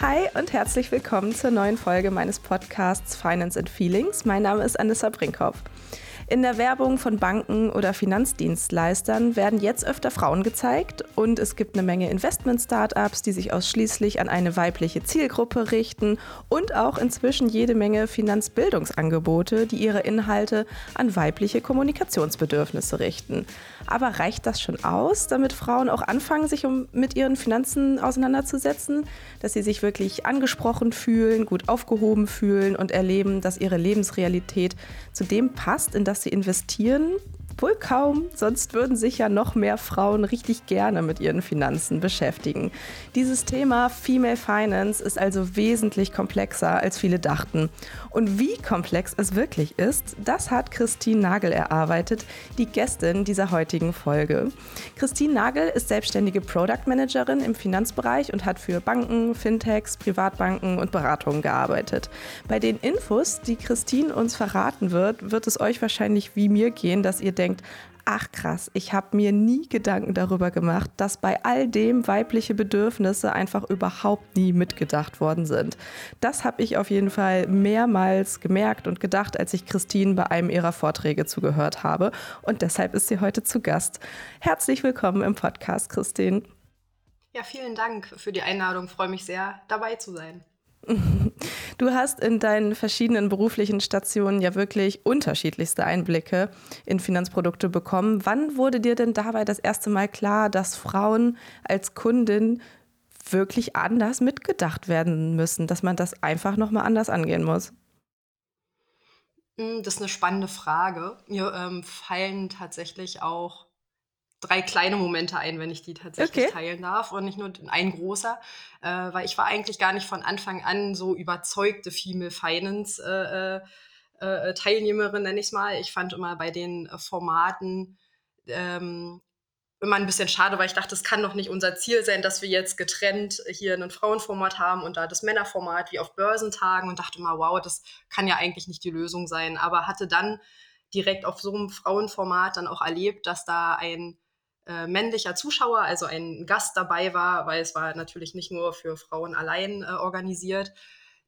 Hi und herzlich willkommen zur neuen Folge meines Podcasts Finance and Feelings. Mein Name ist Anissa Brinkhoff. In der Werbung von Banken oder Finanzdienstleistern werden jetzt öfter Frauen gezeigt und es gibt eine Menge Investment-Startups, die sich ausschließlich an eine weibliche Zielgruppe richten und auch inzwischen jede Menge Finanzbildungsangebote, die ihre Inhalte an weibliche Kommunikationsbedürfnisse richten. Aber reicht das schon aus, damit Frauen auch anfangen, sich um, mit ihren Finanzen auseinanderzusetzen, dass sie sich wirklich angesprochen fühlen, gut aufgehoben fühlen und erleben, dass ihre Lebensrealität zu dem passt, in das sie investieren? Wohl kaum, sonst würden sich ja noch mehr Frauen richtig gerne mit ihren Finanzen beschäftigen. Dieses Thema Female Finance ist also wesentlich komplexer, als viele dachten. Und wie komplex es wirklich ist, das hat Christine Nagel erarbeitet, die Gästin dieser heutigen Folge. Christine Nagel ist selbstständige Product Managerin im Finanzbereich und hat für Banken, Fintechs, Privatbanken und Beratungen gearbeitet. Bei den Infos, die Christine uns verraten wird, wird es euch wahrscheinlich wie mir gehen, dass ihr denkt, denkt, ach krass, ich habe mir nie Gedanken darüber gemacht, dass bei all dem weibliche Bedürfnisse einfach überhaupt nie mitgedacht worden sind. Das habe ich auf jeden Fall mehrmals gemerkt und gedacht, als ich Christine bei einem ihrer Vorträge zugehört habe. Und deshalb ist sie heute zu Gast. Herzlich willkommen im Podcast, Christine. Ja, vielen Dank für die Einladung. Freue mich sehr, dabei zu sein. Du hast in deinen verschiedenen beruflichen Stationen ja wirklich unterschiedlichste Einblicke in Finanzprodukte bekommen. Wann wurde dir denn dabei das erste Mal klar, dass Frauen als Kundin wirklich anders mitgedacht werden müssen, dass man das einfach nochmal anders angehen muss? Hm, das ist eine spannende Frage. Mir ähm, fallen tatsächlich auch drei kleine Momente ein, wenn ich die tatsächlich okay. teilen darf und nicht nur ein großer, äh, weil ich war eigentlich gar nicht von Anfang an so überzeugte Female Finance äh, äh, äh Teilnehmerin, nenne ich es mal. Ich fand immer bei den äh, Formaten ähm, immer ein bisschen schade, weil ich dachte, es kann doch nicht unser Ziel sein, dass wir jetzt getrennt hier ein Frauenformat haben und da das Männerformat wie auf Börsentagen und dachte mal, wow, das kann ja eigentlich nicht die Lösung sein. Aber hatte dann direkt auf so einem Frauenformat dann auch erlebt, dass da ein äh, männlicher Zuschauer, also ein Gast dabei war, weil es war natürlich nicht nur für Frauen allein äh, organisiert,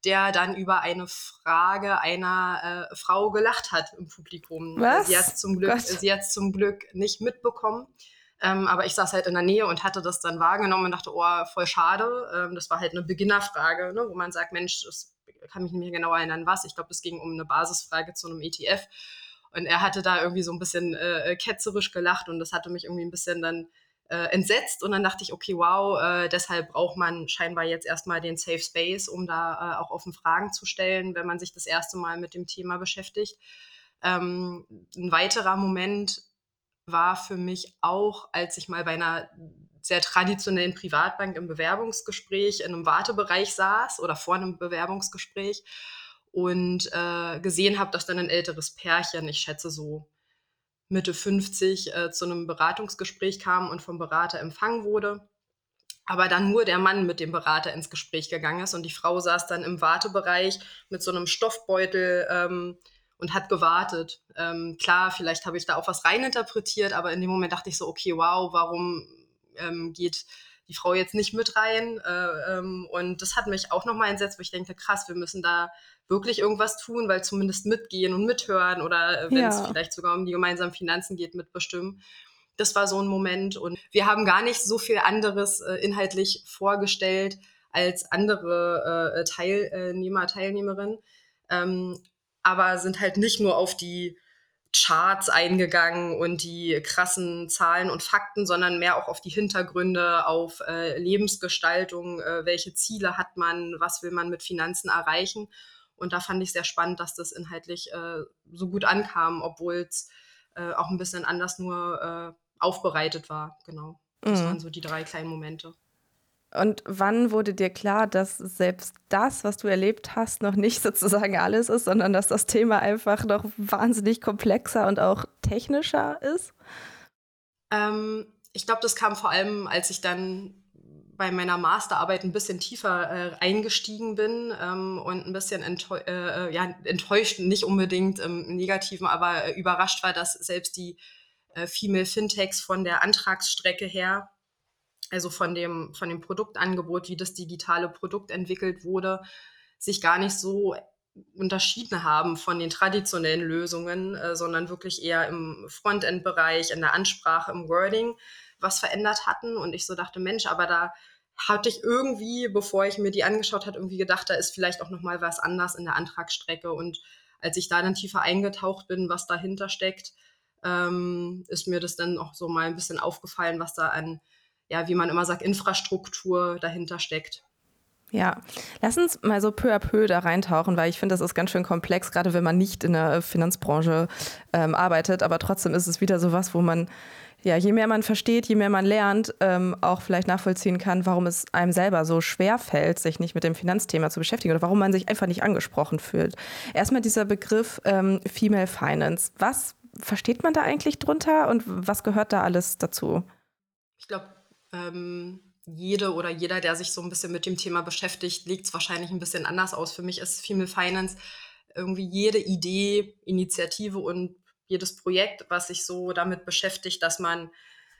der dann über eine Frage einer äh, Frau gelacht hat im Publikum. Was? Sie hat zum Glück, sie hat zum Glück nicht mitbekommen. Ähm, aber ich saß halt in der Nähe und hatte das dann wahrgenommen und dachte, oh, voll schade. Ähm, das war halt eine Beginnerfrage, ne, wo man sagt, Mensch, das kann mich nicht mehr genau erinnern, was. Ich glaube, es ging um eine Basisfrage zu einem ETF. Und er hatte da irgendwie so ein bisschen äh, ketzerisch gelacht und das hatte mich irgendwie ein bisschen dann äh, entsetzt. Und dann dachte ich, okay, wow, äh, deshalb braucht man scheinbar jetzt erstmal den Safe Space, um da äh, auch offen Fragen zu stellen, wenn man sich das erste Mal mit dem Thema beschäftigt. Ähm, ein weiterer Moment war für mich auch, als ich mal bei einer sehr traditionellen Privatbank im Bewerbungsgespräch in einem Wartebereich saß oder vor einem Bewerbungsgespräch und äh, gesehen habe, dass dann ein älteres Pärchen, ich schätze so Mitte 50, äh, zu einem Beratungsgespräch kam und vom Berater empfangen wurde. Aber dann nur der Mann mit dem Berater ins Gespräch gegangen ist und die Frau saß dann im Wartebereich mit so einem Stoffbeutel ähm, und hat gewartet. Ähm, klar, vielleicht habe ich da auch was reininterpretiert, aber in dem Moment dachte ich so, okay, wow, warum ähm, geht die Frau jetzt nicht mit rein? Äh, ähm, und das hat mich auch nochmal entsetzt, wo ich denke, krass, wir müssen da wirklich irgendwas tun, weil zumindest mitgehen und mithören oder äh, wenn ja. es vielleicht sogar um die gemeinsamen Finanzen geht, mitbestimmen. Das war so ein Moment und wir haben gar nicht so viel anderes äh, inhaltlich vorgestellt als andere äh, Teilnehmer, Teilnehmerinnen, ähm, aber sind halt nicht nur auf die Charts eingegangen und die krassen Zahlen und Fakten, sondern mehr auch auf die Hintergründe, auf äh, Lebensgestaltung, äh, welche Ziele hat man, was will man mit Finanzen erreichen. Und da fand ich sehr spannend, dass das inhaltlich äh, so gut ankam, obwohl es äh, auch ein bisschen anders nur äh, aufbereitet war. Genau. Das mhm. waren so die drei kleinen Momente. Und wann wurde dir klar, dass selbst das, was du erlebt hast, noch nicht sozusagen alles ist, sondern dass das Thema einfach noch wahnsinnig komplexer und auch technischer ist? Ähm, ich glaube, das kam vor allem, als ich dann bei meiner Masterarbeit ein bisschen tiefer äh, eingestiegen bin ähm, und ein bisschen enttäu äh, ja, enttäuscht, nicht unbedingt im Negativen, aber äh, überrascht war, dass selbst die äh, Female Fintechs von der Antragsstrecke her also von dem, von dem Produktangebot, wie das digitale Produkt entwickelt wurde, sich gar nicht so unterschieden haben von den traditionellen Lösungen, äh, sondern wirklich eher im Frontend-Bereich, in der Ansprache, im Wording was verändert hatten. Und ich so dachte, Mensch, aber da hatte ich irgendwie, bevor ich mir die angeschaut habe, irgendwie gedacht, da ist vielleicht auch noch mal was anders in der Antragsstrecke. Und als ich da dann tiefer eingetaucht bin, was dahinter steckt, ähm, ist mir das dann auch so mal ein bisschen aufgefallen, was da an, ja, wie man immer sagt, Infrastruktur dahinter steckt. Ja, lass uns mal so peu à peu da reintauchen, weil ich finde, das ist ganz schön komplex, gerade wenn man nicht in der Finanzbranche ähm, arbeitet. Aber trotzdem ist es wieder so was, wo man, ja, je mehr man versteht, je mehr man lernt, ähm, auch vielleicht nachvollziehen kann, warum es einem selber so schwer fällt, sich nicht mit dem Finanzthema zu beschäftigen oder warum man sich einfach nicht angesprochen fühlt. Erstmal dieser Begriff ähm, Female Finance. Was versteht man da eigentlich drunter und was gehört da alles dazu? Ich glaube, ähm, jede oder jeder, der sich so ein bisschen mit dem Thema beschäftigt, legt es wahrscheinlich ein bisschen anders aus. Für mich ist Female Finance irgendwie jede Idee, Initiative und jedes Projekt, was sich so damit beschäftigt, dass man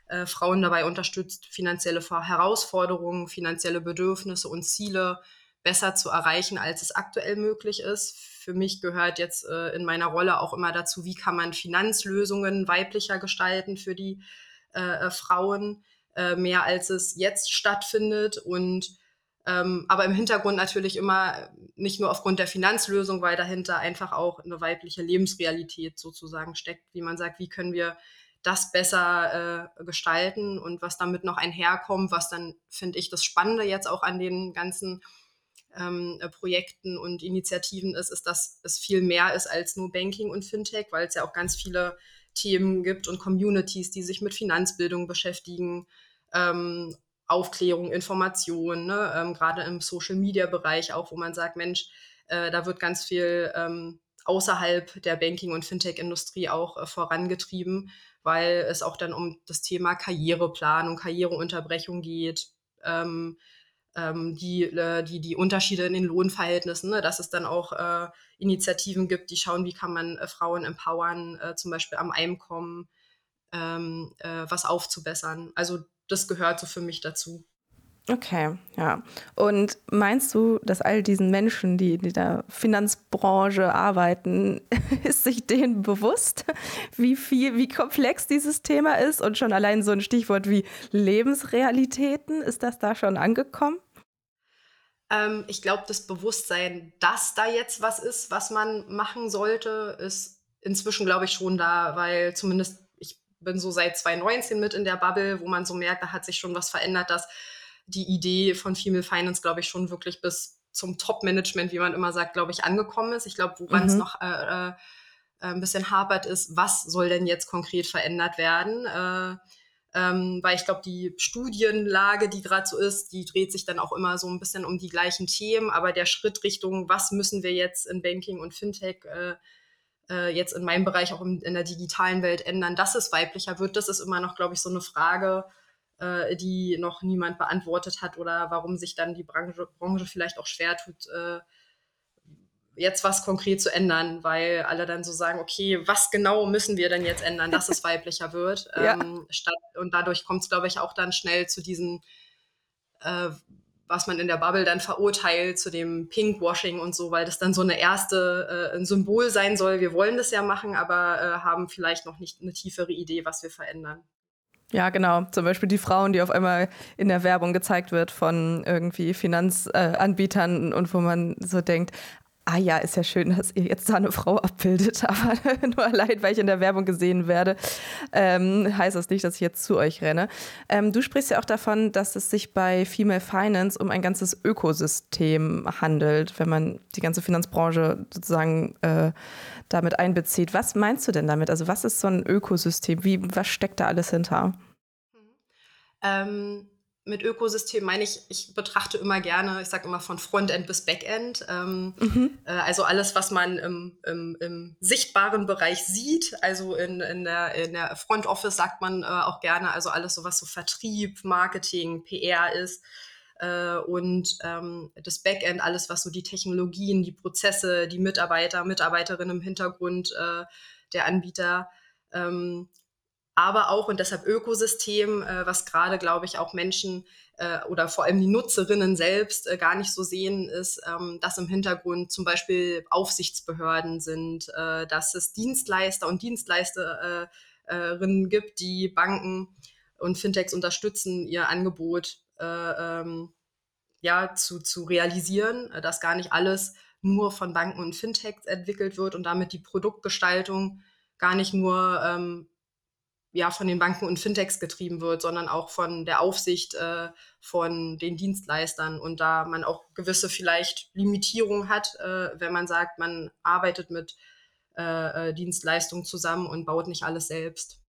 äh, Frauen dabei unterstützt, finanzielle Herausforderungen, finanzielle Bedürfnisse und Ziele besser zu erreichen, als es aktuell möglich ist. Für mich gehört jetzt äh, in meiner Rolle auch immer dazu, wie kann man Finanzlösungen weiblicher gestalten für die äh, äh Frauen äh, mehr als es jetzt stattfindet. Und ähm, aber im Hintergrund natürlich immer nicht nur aufgrund der Finanzlösung, weil dahinter einfach auch eine weibliche Lebensrealität sozusagen steckt, wie man sagt, wie können wir das besser äh, gestalten und was damit noch einherkommt, was dann, finde ich, das Spannende jetzt auch an den ganzen ähm, äh, Projekten und Initiativen ist, ist, dass es viel mehr ist als nur Banking und Fintech, weil es ja auch ganz viele Themen gibt und Communities, die sich mit Finanzbildung beschäftigen, ähm, Aufklärung, Information, ne? ähm, gerade im Social-Media-Bereich auch, wo man sagt, Mensch, äh, da wird ganz viel ähm, außerhalb der Banking- und Fintech-Industrie auch äh, vorangetrieben, weil es auch dann um das Thema Karriereplanung, Karriereunterbrechung geht, ähm, ähm, die, äh, die, die Unterschiede in den Lohnverhältnissen, ne? dass es dann auch äh, Initiativen gibt, die schauen, wie kann man äh, Frauen empowern, äh, zum Beispiel am Einkommen ähm, was aufzubessern. Also das gehört so für mich dazu. Okay, ja. Und meinst du, dass all diesen Menschen, die in der Finanzbranche arbeiten, ist sich denen bewusst, wie viel, wie komplex dieses Thema ist? Und schon allein so ein Stichwort wie Lebensrealitäten, ist das da schon angekommen? Ähm, ich glaube, das Bewusstsein, dass da jetzt was ist, was man machen sollte, ist inzwischen, glaube ich, schon da, weil zumindest bin so seit 2019 mit in der Bubble, wo man so merkt, da hat sich schon was verändert, dass die Idee von Female Finance, glaube ich, schon wirklich bis zum Top-Management, wie man immer sagt, glaube ich, angekommen ist. Ich glaube, woran mhm. es noch äh, äh, ein bisschen hapert, ist, was soll denn jetzt konkret verändert werden? Äh, ähm, weil ich glaube, die Studienlage, die gerade so ist, die dreht sich dann auch immer so ein bisschen um die gleichen Themen, aber der Schritt Richtung, was müssen wir jetzt in Banking und Fintech äh, äh, jetzt in meinem Bereich auch in, in, der digitalen Welt ändern, dass es weiblicher wird, das ist immer noch, glaube ich, so eine Frage, äh, die noch niemand beantwortet hat oder warum sich dann die Branche, Branche vielleicht auch schwer tut, äh, jetzt was konkret zu ändern, weil alle dann so sagen, okay, was genau müssen wir denn jetzt ändern, dass es weiblicher wird? ja. ähm, statt, und dadurch kommt es, glaube ich, auch dann schnell zu diesen äh, was man in der Bubble dann verurteilt zu dem Pinkwashing und so, weil das dann so eine erste äh, ein Symbol sein soll. Wir wollen das ja machen, aber äh, haben vielleicht noch nicht eine tiefere Idee, was wir verändern. Ja, genau. Zum Beispiel die Frauen, die auf einmal in der Werbung gezeigt wird von irgendwie Finanzanbietern äh, und wo man so denkt, ah ja, ist ja schön, dass ihr jetzt da eine Frau abbildet, aber nur allein, weil ich in der Werbung gesehen werde, ähm, heißt das nicht, dass ich jetzt zu euch renne. Ähm, du sprichst ja auch davon, dass es sich bei Female Finance um ein ganzes Ökosystem handelt, wenn man die ganze Finanzbranche sozusagen äh, damit einbezieht. Was meinst du denn damit? Also was ist so ein Ökosystem? Wie, was steckt da alles hinter? Ähm mit Ökosystem meine ich, ich betrachte immer gerne, ich sage immer von Frontend bis Backend. Ähm, mhm. äh, also alles, was man im, im, im, sichtbaren Bereich sieht. Also in, in, der, in der Front Office sagt man äh, auch gerne, also alles so, was so Vertrieb, Marketing, PR ist. Äh, und ähm, das Backend, alles, was so die Technologien, die Prozesse, die Mitarbeiter, Mitarbeiterinnen im Hintergrund äh, der Anbieter. Ähm, aber auch und deshalb Ökosystem, äh, was gerade, glaube ich, auch Menschen äh, oder vor allem die Nutzerinnen selbst äh, gar nicht so sehen, ist, ähm, dass im Hintergrund zum Beispiel Aufsichtsbehörden sind, äh, dass es Dienstleister und Dienstleisterinnen gibt, die Banken und Fintechs unterstützen, ihr Angebot äh, ähm, ja, zu, zu realisieren, äh, dass gar nicht alles nur von Banken und Fintechs entwickelt wird und damit die Produktgestaltung gar nicht nur ähm, ja, von den Banken und Fintechs getrieben wird, sondern auch von der Aufsicht äh, von den Dienstleistern und da man auch gewisse vielleicht Limitierungen hat, äh, wenn man sagt, man arbeitet mit äh, äh Dienstleistungen zusammen und baut nicht alles selbst.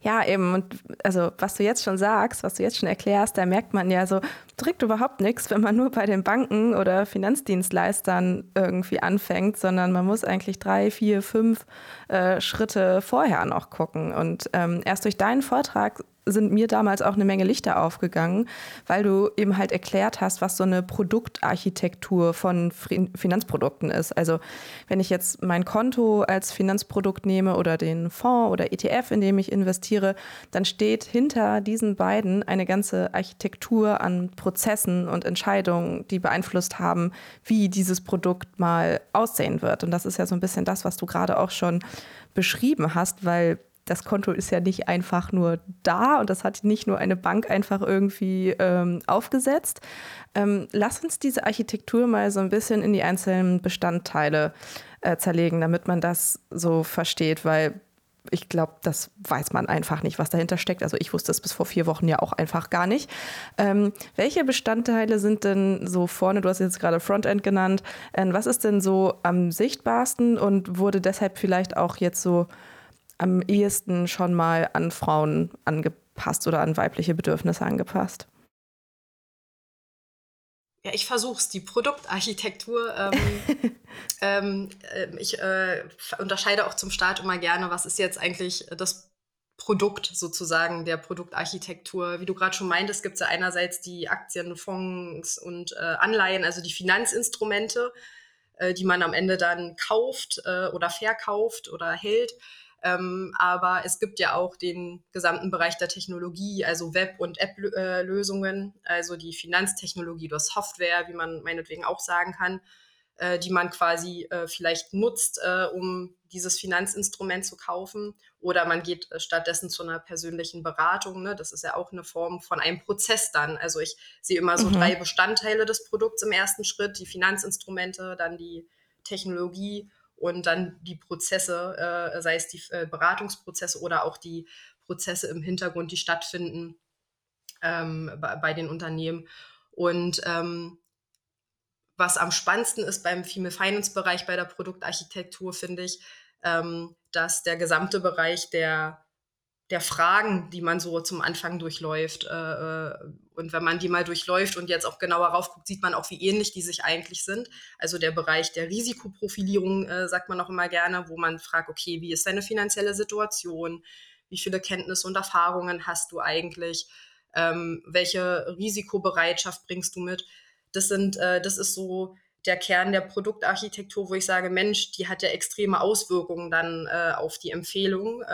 Ja, eben. Und also, was du jetzt schon sagst, was du jetzt schon erklärst, da merkt man ja so, drückt überhaupt nichts, wenn man nur bei den Banken oder Finanzdienstleistern irgendwie anfängt, sondern man muss eigentlich drei, vier, fünf äh, Schritte vorher noch gucken. Und ähm, erst durch deinen Vortrag sind mir damals auch eine Menge Lichter aufgegangen, weil du eben halt erklärt hast, was so eine Produktarchitektur von Finanzprodukten ist. Also wenn ich jetzt mein Konto als Finanzprodukt nehme oder den Fonds oder ETF, in dem ich investiere, dann steht hinter diesen beiden eine ganze Architektur an Prozessen und Entscheidungen, die beeinflusst haben, wie dieses Produkt mal aussehen wird. Und das ist ja so ein bisschen das, was du gerade auch schon beschrieben hast, weil das Konto ist ja nicht einfach nur da und das hat nicht nur eine Bank einfach irgendwie ähm, aufgesetzt. Ähm, lass uns diese Architektur mal so ein bisschen in die einzelnen Bestandteile äh, zerlegen, damit man das so versteht, weil ich glaube, das weiß man einfach nicht, was dahinter steckt. Also ich wusste es bis vor vier Wochen ja auch einfach gar nicht. Ähm, welche Bestandteile sind denn so vorne, du hast jetzt gerade Frontend genannt, äh, was ist denn so am sichtbarsten und wurde deshalb vielleicht auch jetzt so am ehesten schon mal an Frauen angepasst oder an weibliche Bedürfnisse angepasst? Ja, ich versuche es, die Produktarchitektur. Ähm, ähm, äh, ich äh, unterscheide auch zum Start immer gerne, was ist jetzt eigentlich das Produkt sozusagen der Produktarchitektur. Wie du gerade schon meintest, gibt es ja einerseits die Aktien, Fonds und äh, Anleihen, also die Finanzinstrumente, äh, die man am Ende dann kauft äh, oder verkauft oder hält. Ähm, aber es gibt ja auch den gesamten Bereich der Technologie, also Web- und App-Lösungen, also die Finanztechnologie oder Software, wie man meinetwegen auch sagen kann, äh, die man quasi äh, vielleicht nutzt, äh, um dieses Finanzinstrument zu kaufen. Oder man geht äh, stattdessen zu einer persönlichen Beratung. Ne? Das ist ja auch eine Form von einem Prozess dann. Also ich sehe immer so mhm. drei Bestandteile des Produkts im ersten Schritt, die Finanzinstrumente, dann die Technologie und dann die Prozesse, äh, sei es die äh, Beratungsprozesse oder auch die Prozesse im Hintergrund, die stattfinden ähm, bei, bei, den Unternehmen. Und ähm, was am spannendsten ist beim Female Finance Bereich, bei der Produktarchitektur, finde ich, ähm, dass der gesamte Bereich der der Fragen, die man so zum Anfang durchläuft. Äh, äh, und wenn man die mal durchläuft und jetzt auch genauer raufguckt, sieht man auch, wie ähnlich die sich eigentlich sind. Also der Bereich der Risikoprofilierung, äh, sagt man auch immer gerne, wo man fragt, okay, wie ist deine finanzielle Situation? Wie viele Kenntnisse und Erfahrungen hast du eigentlich? Ähm, welche Risikobereitschaft bringst du mit? Das sind, das ist so der Kern der Produktarchitektur, wo ich sage, Mensch, die hat ja extreme Auswirkungen dann auf die Empfehlung.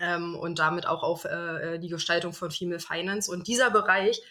Ähm, und damit auch auf äh, die Gestaltung von Female Finance. Und dieser Bereich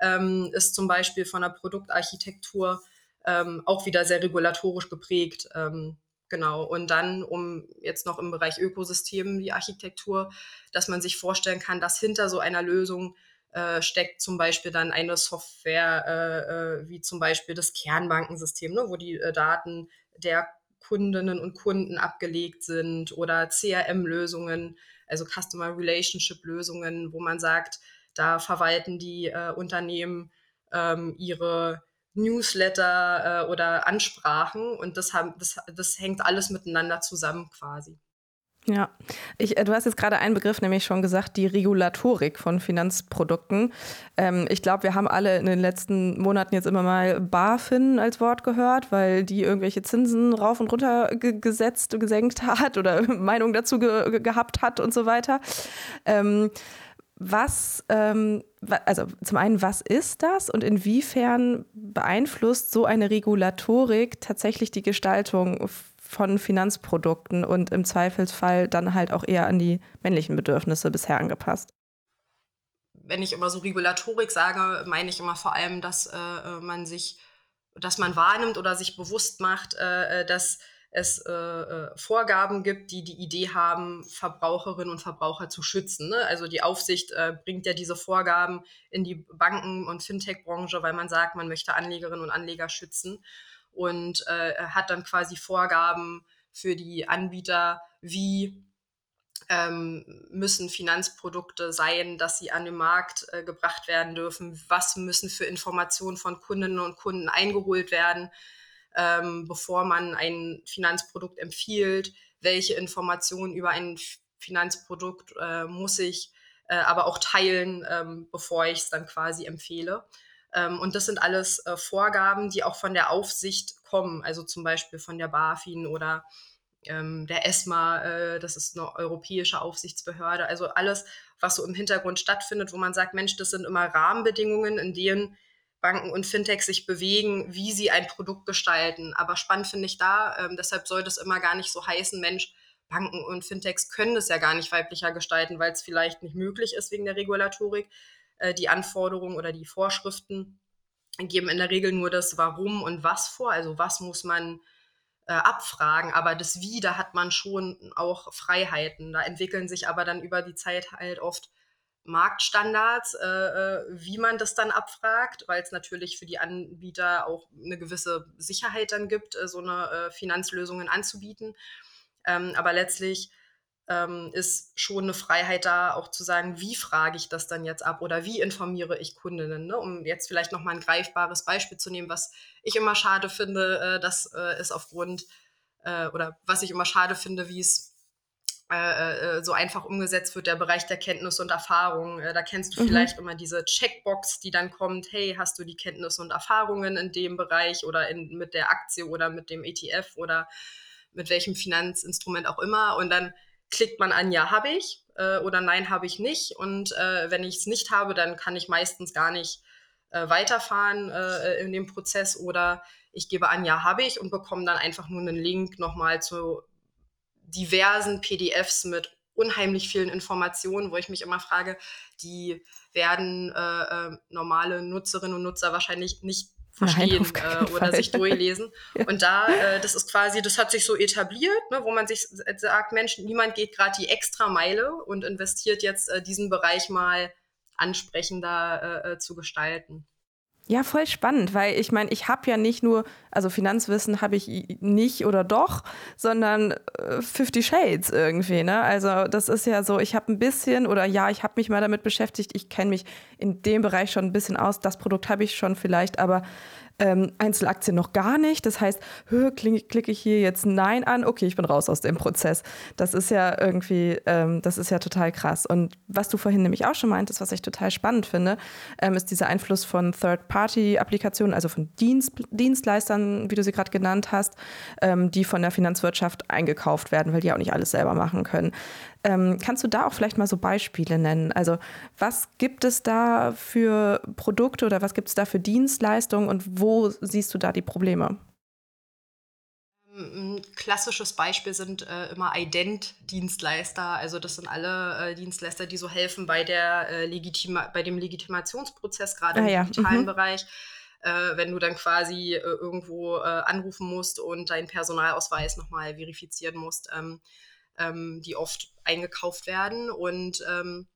ähm, ist zum Beispiel von der Produktarchitektur ähm, auch wieder sehr regulatorisch geprägt. Ähm, genau. Und dann, um jetzt noch im Bereich Ökosystem die Architektur, dass man sich vorstellen kann, dass hinter so einer Lösung äh, steckt zum Beispiel dann eine Software äh, äh, wie zum Beispiel das Kernbankensystem, ne, wo die äh, Daten der Kundinnen und Kunden abgelegt sind oder CRM-Lösungen, also Customer Relationship Lösungen, wo man sagt, da verwalten die äh, Unternehmen ähm, ihre Newsletter äh, oder Ansprachen und das, haben, das, das hängt alles miteinander zusammen quasi. Ja, ich, äh, du hast jetzt gerade einen Begriff nämlich schon gesagt, die Regulatorik von Finanzprodukten. Ähm, ich glaube, wir haben alle in den letzten Monaten jetzt immer mal BaFin als Wort gehört, weil die irgendwelche Zinsen rauf und runter gesetzt, gesenkt hat oder Meinung dazu ge gehabt hat und so weiter. Ähm, was, ähm, also zum einen, was ist das und inwiefern beeinflusst so eine Regulatorik tatsächlich die Gestaltung von Finanzprodukten und im Zweifelsfall dann halt auch eher an die männlichen Bedürfnisse bisher angepasst? Wenn ich immer so Regulatorik sage, meine ich immer vor allem, dass äh, man sich, dass man wahrnimmt oder sich bewusst macht, äh, äh dass es äh, äh, Vorgaben gibt, die die Idee haben, Verbraucherinnen und Verbraucher zu schützen. Ne? Also die Aufsicht äh, bringt ja diese Vorgaben in die Banken- und Fintech-Branche, weil man sagt, man möchte Anlegerinnen und Anleger schützen und äh, hat dann quasi Vorgaben für die Anbieter, wie ähm, müssen Finanzprodukte sein, dass sie an den Markt äh, gebracht werden dürfen, was müssen für Informationen von Kundinnen und Kunden eingeholt werden ähm, bevor man ein Finanzprodukt empfiehlt, welche Informationen über ein Finanzprodukt äh, muss ich äh, aber auch teilen, ähm, bevor ich es dann quasi empfehle. Ähm, und das sind alles äh, Vorgaben, die auch von der Aufsicht kommen, also zum Beispiel von der BaFin oder ähm, der ESMA, äh, das ist eine europäische Aufsichtsbehörde. Also alles, was so im Hintergrund stattfindet, wo man sagt, Mensch, das sind immer Rahmenbedingungen, in denen Banken und Fintechs sich bewegen, wie sie ein Produkt gestalten. Aber spannend finde ich da, ähm, deshalb soll das immer gar nicht so heißen, Mensch, Banken und Fintechs können das ja gar nicht weiblicher gestalten, weil es vielleicht nicht möglich ist wegen der Regulatorik. Äh, die Anforderungen oder die Vorschriften geben in der Regel nur das Warum und Was vor, also was muss man äh, abfragen, aber das Wie, da hat man schon auch Freiheiten. Da entwickeln sich aber dann über die Zeit halt oft Marktstandards, äh, äh, wie man das dann abfragt, weil es natürlich für die Anbieter auch eine gewisse Sicherheit dann gibt, äh, so eine äh, Finanzlösungen anzubieten. Ähm, aber letztlich ähm, ist schon eine Freiheit da, auch zu sagen, wie frage ich das dann jetzt ab oder wie informiere ich Kundinnen, ne? um jetzt vielleicht nochmal ein greifbares Beispiel zu nehmen, was ich immer schade finde, äh, dass äh, es aufgrund oder was ich immer schade finde, wie es äh, äh, so einfach umgesetzt wird, der Bereich der Kenntnis und Erfahrung. Äh, da kennst du mhm. vielleicht immer diese Checkbox, die dann kommt, hey, hast du die Kenntnis und Erfahrungen in dem Bereich oder in, mit der Aktie oder mit dem ETF oder mit welchem Finanzinstrument auch immer. Und dann klickt man an, ja, habe ich äh, oder nein, habe ich nicht. Und äh, wenn ich es nicht habe, dann kann ich meistens gar nicht äh, weiterfahren in dem Prozess oder ich gebe an, ja, habe ich und bekomme dann einfach nur einen Link nochmal zu diversen PDFs mit unheimlich vielen Informationen, wo ich mich immer frage, die werden äh, äh, normale Nutzerinnen und Nutzer wahrscheinlich nicht verstehen Nein, äh, oder sich durchlesen. ja. Und da, äh, das ist quasi, das hat sich so etabliert, ne, wo man sich sagt, Mensch, niemand geht gerade die extra Meile und investiert jetzt äh, diesen Bereich mal ansprechender äh, zu gestalten. Ja, voll spannend, weil ich meine, ich habe ja nicht nur, also Finanzwissen habe ich nicht oder doch, sondern äh, 50 Shades irgendwie, ne? Also das ist ja so, ich habe ein bisschen oder ja, ich habe mich mal damit beschäftigt, ich kenne mich in dem Bereich schon ein bisschen aus, das Produkt habe ich schon vielleicht, aber ähm, Einzelaktien noch gar nicht. Das heißt, klicke ich hier jetzt Nein an, okay, ich bin raus aus dem Prozess. Das ist ja irgendwie, ähm, das ist ja total krass. Und was du vorhin nämlich auch schon meintest, was ich total spannend finde, ähm, ist dieser Einfluss von Third-Party-Applikationen, also von Dienst, Dienstleistern, wie du sie gerade genannt hast, ähm, die von der Finanzwirtschaft eingekauft werden, weil die auch nicht alles selber machen können. Ähm, kannst du da auch vielleicht mal so Beispiele nennen? Also was gibt es da für Produkte oder was gibt es da für Dienstleistungen und wo siehst du da die Probleme? Ähm, ein klassisches Beispiel sind äh, immer Ident-Dienstleister. Also das sind alle äh, Dienstleister, die so helfen bei, der, äh, Legitima bei dem Legitimationsprozess, gerade ah, im ja. digitalen mhm. Bereich. Äh, wenn du dann quasi äh, irgendwo äh, anrufen musst und deinen Personalausweis nochmal verifizieren musst. Ähm, ähm, die oft eingekauft werden. Und ähm,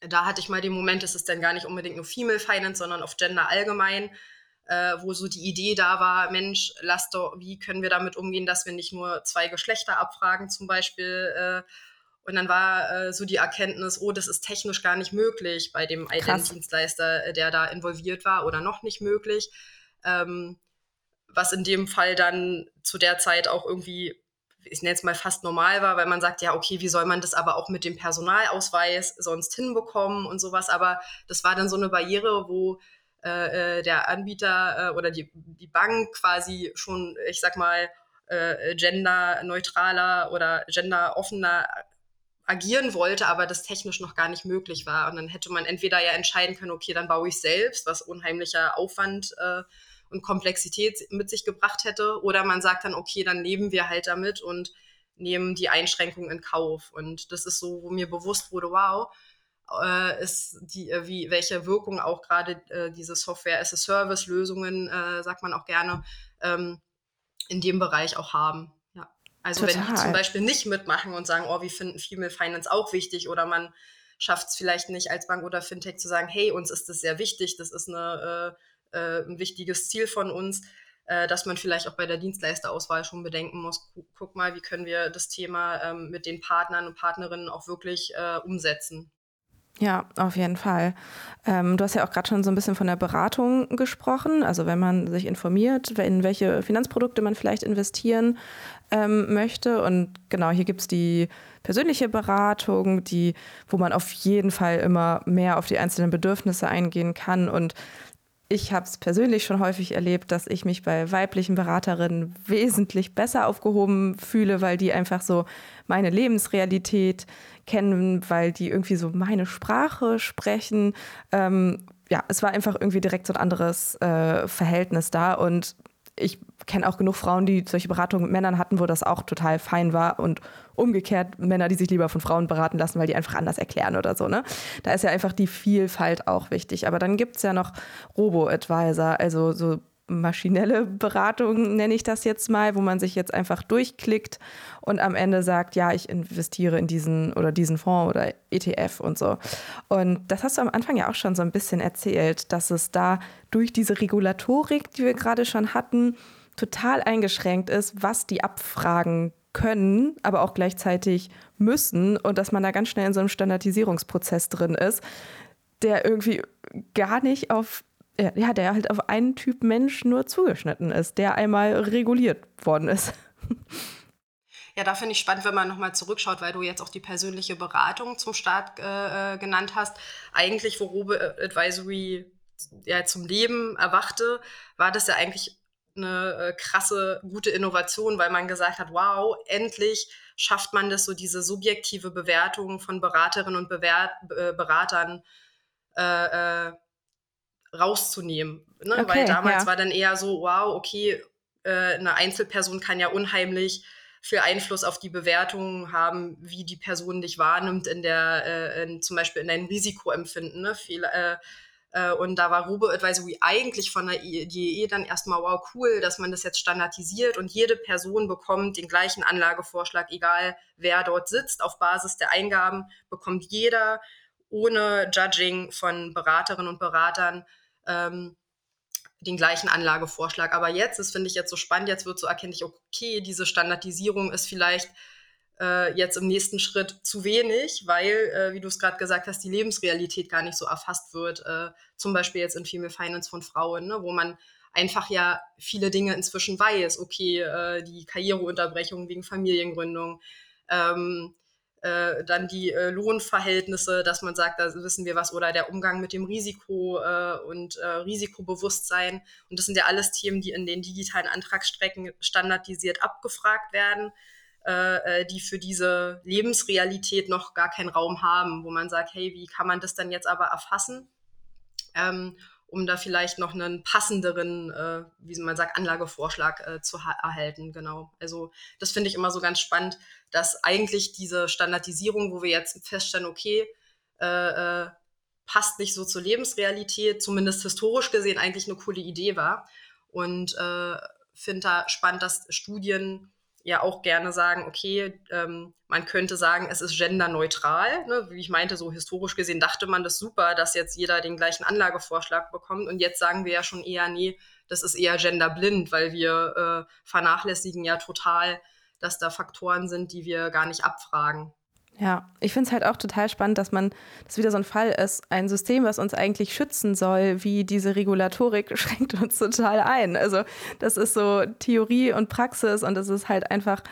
da hatte ich mal den Moment, es ist dann gar nicht unbedingt nur Female Finance, sondern auf Gender allgemein, äh, wo so die Idee da war, Mensch, lass doch, wie können wir damit umgehen, dass wir nicht nur zwei Geschlechter abfragen zum Beispiel. Äh, und dann war äh, so die Erkenntnis, oh, das ist technisch gar nicht möglich bei dem Ident-Dienstleister, äh, der da involviert war oder noch nicht möglich. Ähm, was in dem Fall dann zu der Zeit auch irgendwie ich nenne es mal fast normal war, weil man sagt, ja, okay, wie soll man das aber auch mit dem Personalausweis sonst hinbekommen und sowas. Aber das war dann so eine Barriere, wo äh, äh der Anbieter äh, oder die, die Bank quasi schon, ich sag mal, äh, genderneutraler oder genderoffener agieren wollte, aber das technisch noch gar nicht möglich war. Und dann hätte man entweder ja entscheiden können, okay, dann baue ich selbst, was unheimlicher Aufwand äh, und Komplexität mit sich gebracht hätte. Oder man sagt dann, okay, dann leben wir halt damit und nehmen die Einschränkungen in Kauf. Und das ist so, wo mir bewusst wurde, wow, äh, ist die, äh, wie, welche Wirkung auch gerade äh, diese Software-as-a-Service-Lösungen, äh, sagt man auch gerne, ähm, in dem Bereich auch haben. Ja. Also Total. wenn die zum Beispiel nicht mitmachen und sagen, oh, wir finden Female Finance auch wichtig oder man schafft es vielleicht nicht als Bank oder Fintech zu sagen, hey, uns ist das sehr wichtig, das ist eine, äh, äh, ein wichtiges Ziel von uns, dass man vielleicht auch bei der Dienstleisterauswahl schon bedenken muss, gu guck mal, wie können wir das Thema ähm, mit den Partnern und Partnerinnen auch wirklich äh, umsetzen. Ja, auf jeden Fall. Ähm, du hast ja auch gerade schon so ein bisschen von der Beratung gesprochen. Also wenn man sich informiert, in welche Finanzprodukte man vielleicht investieren ähm, möchte. Und genau, hier gibt es die persönliche Beratung, die, wo man auf jeden Fall immer mehr auf die einzelnen Bedürfnisse eingehen kann. Und ich habe es persönlich schon häufig erlebt, dass ich mich bei weiblichen Beraterinnen wesentlich besser aufgehoben fühle, weil die einfach so meine Lebensrealität kennen, weil die irgendwie so meine Sprache sprechen. Ähm, ja, es war einfach irgendwie direkt so ein anderes äh, Verhältnis da und ich kenne auch genug Frauen, die solche Beratungen mit Männern hatten, wo das auch total fein war und umgekehrt Männer, die sich lieber von Frauen beraten lassen, weil die einfach anders erklären oder so. Ne? Da ist ja einfach die Vielfalt auch wichtig. Aber dann gibt es ja noch Robo-Advisor, also so maschinelle Beratung nenne ich das jetzt mal, wo man sich jetzt einfach durchklickt und am Ende sagt, ja, ich investiere in diesen oder diesen Fonds oder ETF und so. Und das hast du am Anfang ja auch schon so ein bisschen erzählt, dass es da durch diese Regulatorik, die wir gerade schon hatten, total eingeschränkt ist, was die abfragen können, aber auch gleichzeitig müssen und dass man da ganz schnell in so einem Standardisierungsprozess drin ist, der irgendwie gar nicht auf ja, der halt auf einen Typ Mensch nur zugeschnitten ist, der einmal reguliert worden ist. Ja, da finde ich spannend, wenn man nochmal zurückschaut, weil du jetzt auch die persönliche Beratung zum Start äh, äh genannt hast. Eigentlich, wo Robe Advisory ja, zum Leben erwachte, war das ja eigentlich eine äh, krasse, gute Innovation, weil man gesagt hat, wow, endlich schafft man das, so diese subjektive Bewertung von Beraterinnen und Bewer äh, Beratern äh, äh, rauszunehmen. Ne? Okay, weil damals ja. war dann eher so, wow, okay, äh, eine Einzelperson kann ja unheimlich viel Einfluss auf die Bewertung haben, wie die Person dich wahrnimmt in der, äh, in, zum Beispiel in deinem Risikoempfinden. Ne? Viel, und da war Robo Advisory eigentlich von der IE dann erstmal, wow, cool, dass man das jetzt standardisiert und jede Person bekommt den gleichen Anlagevorschlag, egal wer dort sitzt. Auf Basis der Eingaben bekommt jeder ohne Judging von Beraterinnen und Beratern ähm, den gleichen Anlagevorschlag. Aber jetzt, das finde ich jetzt so spannend, jetzt wird so erkenntlich, okay, diese Standardisierung ist vielleicht äh, jetzt im nächsten Schritt zu wenig, weil, äh, wie du es gerade gesagt hast, die Lebensrealität gar nicht so erfasst wird. Äh, zum Beispiel jetzt in Female Finance von Frauen, ne, wo man einfach ja viele Dinge inzwischen weiß. Okay, äh, die Karriereunterbrechung wegen Familiengründung, ähm, äh, dann die äh, Lohnverhältnisse, dass man sagt, da wissen wir was, oder der Umgang mit dem Risiko äh, und äh, Risikobewusstsein. Und das sind ja alles Themen, die in den digitalen Antragsstrecken standardisiert abgefragt werden, äh, äh, die für diese Lebensrealität noch gar keinen Raum haben, wo man sagt, hey, wie kann man das dann jetzt aber erfassen? Ähm, um da vielleicht noch einen passenderen, äh, wie man sagt, Anlagevorschlag äh, zu erhalten. Genau. Also das finde ich immer so ganz spannend, dass eigentlich diese Standardisierung, wo wir jetzt feststellen, okay, äh, äh, passt nicht so zur Lebensrealität, zumindest historisch gesehen eigentlich eine coole Idee war. Und äh, finde da spannend, dass Studien ja auch gerne sagen, okay, ähm, man könnte sagen, es ist genderneutral. Ne? Wie ich meinte, so historisch gesehen dachte man das super, dass jetzt jeder den gleichen Anlagevorschlag bekommt. Und jetzt sagen wir ja schon eher, nee, das ist eher genderblind, weil wir äh, vernachlässigen ja total, dass da Faktoren sind, die wir gar nicht abfragen. Ja, ich finde es halt auch total spannend, dass man, das wieder so ein Fall ist, ein System, was uns eigentlich schützen soll, wie diese Regulatorik, schränkt uns total ein. Also das ist so Theorie und Praxis und das ist halt einfach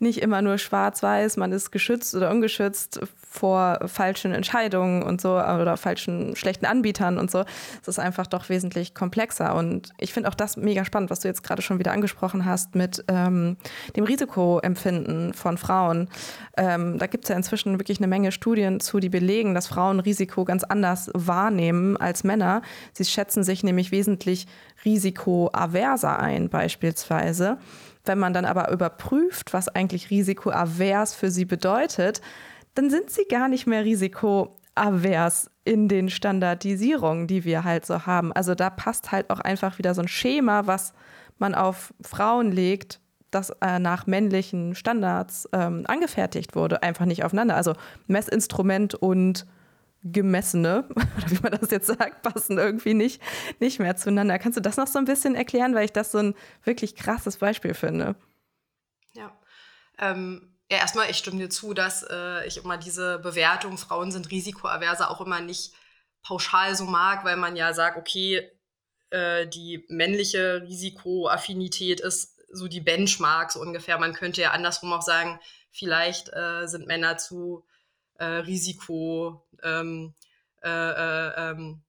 nicht immer nur schwarz-weiß, man ist geschützt oder ungeschützt vor falschen Entscheidungen und so oder falschen schlechten Anbietern und so. Es ist einfach doch wesentlich komplexer. Und ich finde auch das mega spannend, was du jetzt gerade schon wieder angesprochen hast mit ähm, dem Risikoempfinden von Frauen. Ähm, da gibt es ja inzwischen wirklich eine Menge Studien zu, die belegen, dass Frauen Risiko ganz anders wahrnehmen als Männer. Sie schätzen sich nämlich wesentlich risikoaverser ein, beispielsweise. Wenn man dann aber überprüft, was eigentlich risikoavers für sie bedeutet, dann sind sie gar nicht mehr risikoavers in den Standardisierungen, die wir halt so haben. Also da passt halt auch einfach wieder so ein Schema, was man auf Frauen legt, das äh, nach männlichen Standards ähm, angefertigt wurde, einfach nicht aufeinander. Also Messinstrument und gemessene, oder wie man das jetzt sagt, passen irgendwie nicht, nicht mehr zueinander. Kannst du das noch so ein bisschen erklären, weil ich das so ein wirklich krasses Beispiel finde? Ja. Ähm, ja, erstmal, ich stimme dir zu, dass äh, ich immer diese Bewertung, Frauen sind risikoaverser, auch immer nicht pauschal so mag, weil man ja sagt, okay, äh, die männliche Risikoaffinität ist so die Benchmark so ungefähr. Man könnte ja andersrum auch sagen, vielleicht äh, sind Männer zu äh, Risiko ähm, äh, äh, ähm,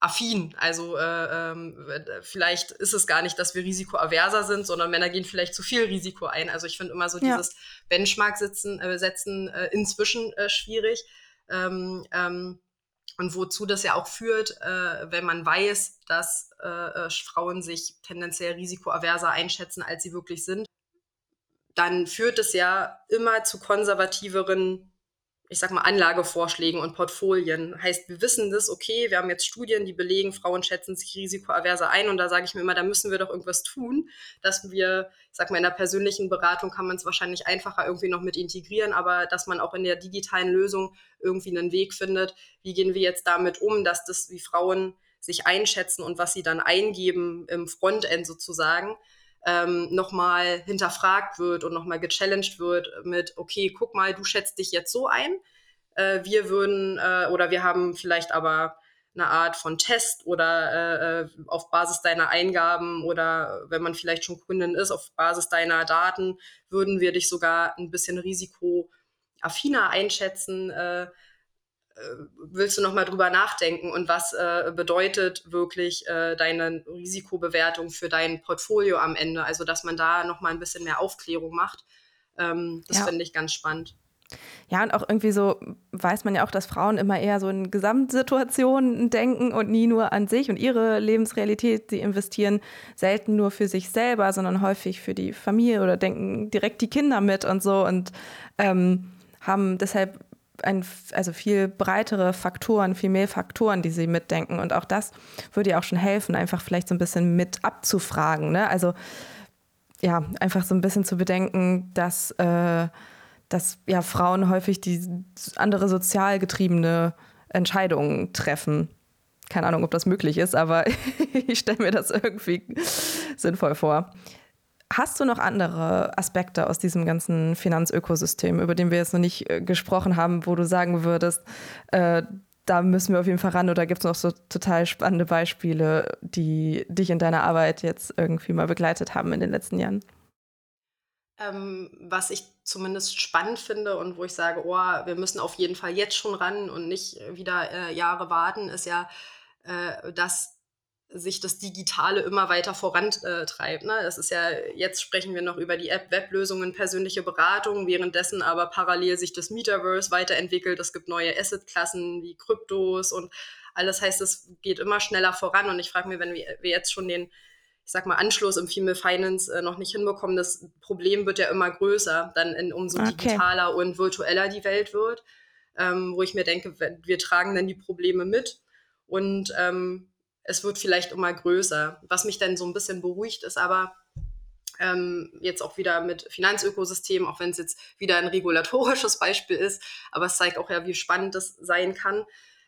affin. Also äh, ähm, vielleicht ist es gar nicht, dass wir risikoaverser sind, sondern Männer gehen vielleicht zu viel Risiko ein. Also ich finde immer so ja. dieses Benchmark-Setzen äh, setzen, äh, inzwischen äh, schwierig. Ähm, ähm, und wozu das ja auch führt, äh, wenn man weiß, dass äh, Frauen sich tendenziell risikoaverser einschätzen, als sie wirklich sind, dann führt es ja immer zu konservativeren ich sag mal, Anlagevorschlägen und Portfolien. Heißt, wir wissen das, okay, wir haben jetzt Studien, die belegen, Frauen schätzen sich risikoaverser ein und da sage ich mir immer, da müssen wir doch irgendwas tun, dass wir, ich sag mal, in der persönlichen Beratung kann man es wahrscheinlich einfacher irgendwie noch mit integrieren, aber dass man auch in der digitalen Lösung irgendwie einen Weg findet, wie gehen wir jetzt damit um, dass das, wie Frauen sich einschätzen und was sie dann eingeben im Frontend sozusagen, ähm, nochmal hinterfragt wird und nochmal gechallenged wird mit, okay, guck mal, du schätzt dich jetzt so ein. Äh, wir würden, äh, oder wir haben vielleicht aber eine Art von Test oder äh, äh, auf Basis deiner Eingaben oder wenn man vielleicht schon Kundin ist, auf Basis deiner Daten, würden wir dich sogar ein bisschen risikoaffiner einschätzen. Äh, willst du noch mal drüber nachdenken und was äh, bedeutet wirklich äh, deine Risikobewertung für dein Portfolio am Ende? Also, dass man da noch mal ein bisschen mehr Aufklärung macht. Ähm, das ja. finde ich ganz spannend. Ja, und auch irgendwie so weiß man ja auch, dass Frauen immer eher so in Gesamtsituationen denken und nie nur an sich und ihre Lebensrealität. Sie investieren selten nur für sich selber, sondern häufig für die Familie oder denken direkt die Kinder mit und so und ähm, haben deshalb ein, also viel breitere Faktoren, viel mehr Faktoren, die sie mitdenken. Und auch das würde ja auch schon helfen, einfach vielleicht so ein bisschen mit abzufragen. Ne? Also ja, einfach so ein bisschen zu bedenken, dass, äh, dass ja Frauen häufig die andere sozial getriebene Entscheidungen treffen. Keine Ahnung, ob das möglich ist, aber ich stelle mir das irgendwie sinnvoll vor. Hast du noch andere Aspekte aus diesem ganzen Finanzökosystem, über den wir jetzt noch nicht äh, gesprochen haben, wo du sagen würdest, äh, da müssen wir auf jeden Fall ran oder gibt es noch so total spannende Beispiele, die dich in deiner Arbeit jetzt irgendwie mal begleitet haben in den letzten Jahren? Ähm, was ich zumindest spannend finde und wo ich sage, oh, wir müssen auf jeden Fall jetzt schon ran und nicht wieder äh, Jahre warten, ist ja, äh, dass sich das Digitale immer weiter vorantreibt. Ne? Das ist ja, jetzt sprechen wir noch über die App, Weblösungen, persönliche Beratung, währenddessen aber parallel sich das Metaverse weiterentwickelt. Es gibt neue Assetklassen wie Kryptos und alles heißt, es geht immer schneller voran. Und ich frage mich, wenn wir, wir, jetzt schon den, ich sag mal, Anschluss im Female Finance äh, noch nicht hinbekommen, das Problem wird ja immer größer, dann in, umso okay. digitaler und virtueller die Welt wird. Ähm, wo ich mir denke, wir tragen dann die Probleme mit. Und ähm, es wird vielleicht immer größer. Was mich dann so ein bisschen beruhigt, ist aber ähm, jetzt auch wieder mit Finanzökosystemen, auch wenn es jetzt wieder ein regulatorisches Beispiel ist, aber es zeigt auch ja, wie spannend das sein kann,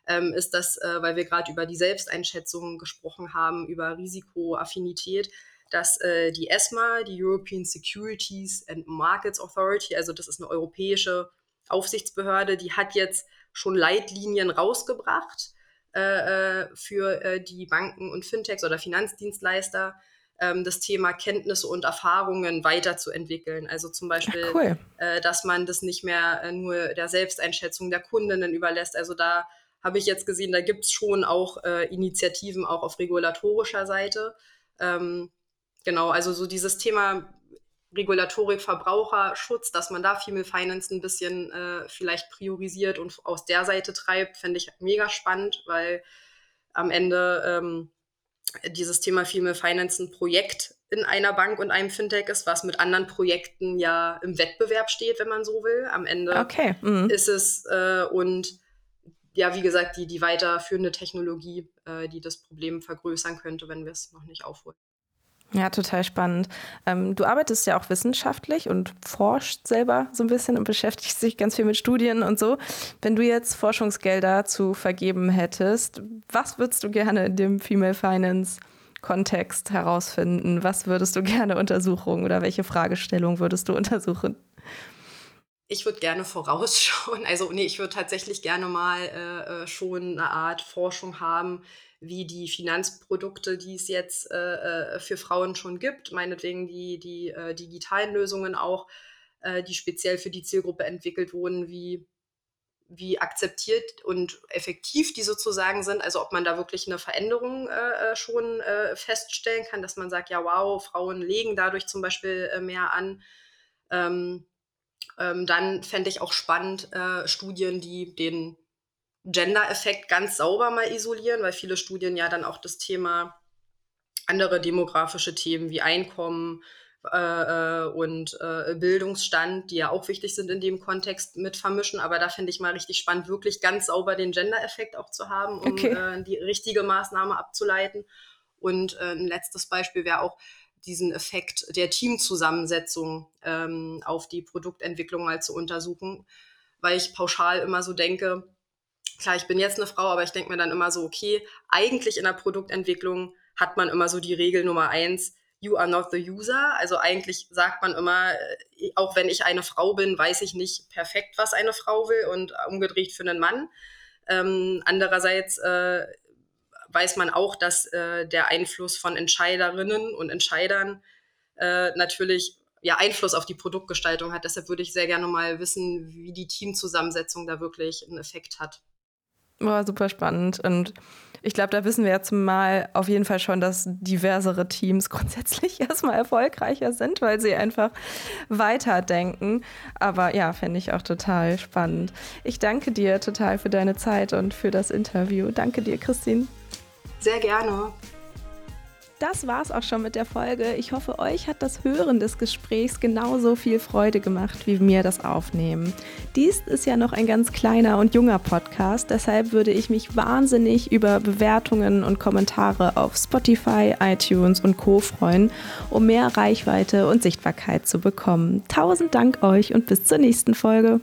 ähm, ist das, äh, weil wir gerade über die Selbsteinschätzung gesprochen haben, über Risikoaffinität, dass äh, die ESMA, die European Securities and Markets Authority, also das ist eine europäische Aufsichtsbehörde, die hat jetzt schon Leitlinien rausgebracht äh, äh, für äh, die Banken und Fintechs oder Finanzdienstleister, ähm, das Thema Kenntnisse und Erfahrungen weiterzuentwickeln. Also zum Beispiel, cool. äh, dass man das nicht mehr äh, nur der Selbsteinschätzung der Kundinnen überlässt. Also da habe ich jetzt gesehen, da gibt es schon auch äh, Initiativen auch auf regulatorischer Seite. Ähm, genau, also so dieses Thema Regulatorik, Verbraucherschutz, dass man da Female Finance ein bisschen äh, vielleicht priorisiert und aus der Seite treibt, fände ich mega spannend, weil am Ende ähm, dieses Thema Female Finance ein Projekt in einer Bank und einem Fintech ist, was mit anderen Projekten ja im Wettbewerb steht, wenn man so will. Am Ende okay. mhm. ist es äh, und ja, wie gesagt, die, die weiterführende Technologie, äh, die das Problem vergrößern könnte, wenn wir es noch nicht aufholen. Ja, total spannend. Ähm, du arbeitest ja auch wissenschaftlich und forschst selber so ein bisschen und beschäftigst dich ganz viel mit Studien und so. Wenn du jetzt Forschungsgelder zu vergeben hättest, was würdest du gerne in dem Female Finance Kontext herausfinden? Was würdest du gerne untersuchen oder welche Fragestellung würdest du untersuchen? Ich würde gerne vorausschauen. Also, nee, ich würde tatsächlich gerne mal äh, äh schon eine Art Forschung haben, wie die Finanzprodukte, die es jetzt äh, äh, für Frauen schon gibt, meinetwegen die, die äh, digitalen Lösungen auch, äh, die speziell für die Zielgruppe entwickelt wurden, wie, wie akzeptiert und effektiv die sozusagen sind. Also ob man da wirklich eine Veränderung äh, äh, schon feststellen kann, dass man sagt, ja, wow, Frauen legen dadurch zum Beispiel mehr an. Ähm, ähm, dann fände ich auch spannend Studien, die den Gender-Effekt ganz sauber mal isolieren, weil viele Studien ja dann auch das Thema andere demografische Themen wie Einkommen äh, äh, und äh, Bildungsstand, die ja auch wichtig sind in dem Kontext, mit vermischen. Aber da finde ich mal richtig spannend, wirklich ganz sauber den Gender-Effekt auch zu haben, um okay. Äh, die richtige Maßnahme abzuleiten. Und äh, ein letztes Beispiel wäre auch, diesen Effekt der Teamzusammensetzung ähm, auf die Produktentwicklung mal zu untersuchen, weil ich pauschal immer so denke, klar, ich bin jetzt eine Frau, aber ich denke mir dann immer so, okay, eigentlich in der Produktentwicklung hat man immer so die Regel Nummer eins, you are not the user. Also eigentlich sagt man immer, äh, auch wenn ich eine Frau bin, weiß ich nicht perfekt, was eine Frau will und umgedreht für einen Mann. Ähm, andererseits äh, weiß man auch, dass äh, der Einfluss von Entscheiderinnen und Entscheidern äh, natürlich ja, Einfluss auf die Produktgestaltung hat. Deshalb würde ich sehr gerne mal wissen, wie die Teamzusammensetzung da wirklich einen Effekt hat. War super spannend. Und ich glaube, da wissen wir jetzt mal auf jeden Fall schon, dass diversere Teams grundsätzlich erstmal erfolgreicher sind, weil sie einfach weiterdenken. Aber ja, fände ich auch total spannend. Ich danke dir total für deine Zeit und für das Interview. Danke dir, Christine. Sehr gerne das war's auch schon mit der Folge. Ich hoffe, euch hat das Hören des Gesprächs genauso viel Freude gemacht wie mir das Aufnehmen. Dies ist ja noch ein ganz kleiner und junger Podcast, deshalb würde ich mich wahnsinnig über Bewertungen und Kommentare auf Spotify, iTunes und Co freuen, um mehr Reichweite und Sichtbarkeit zu bekommen. Tausend Dank euch und bis zur nächsten Folge.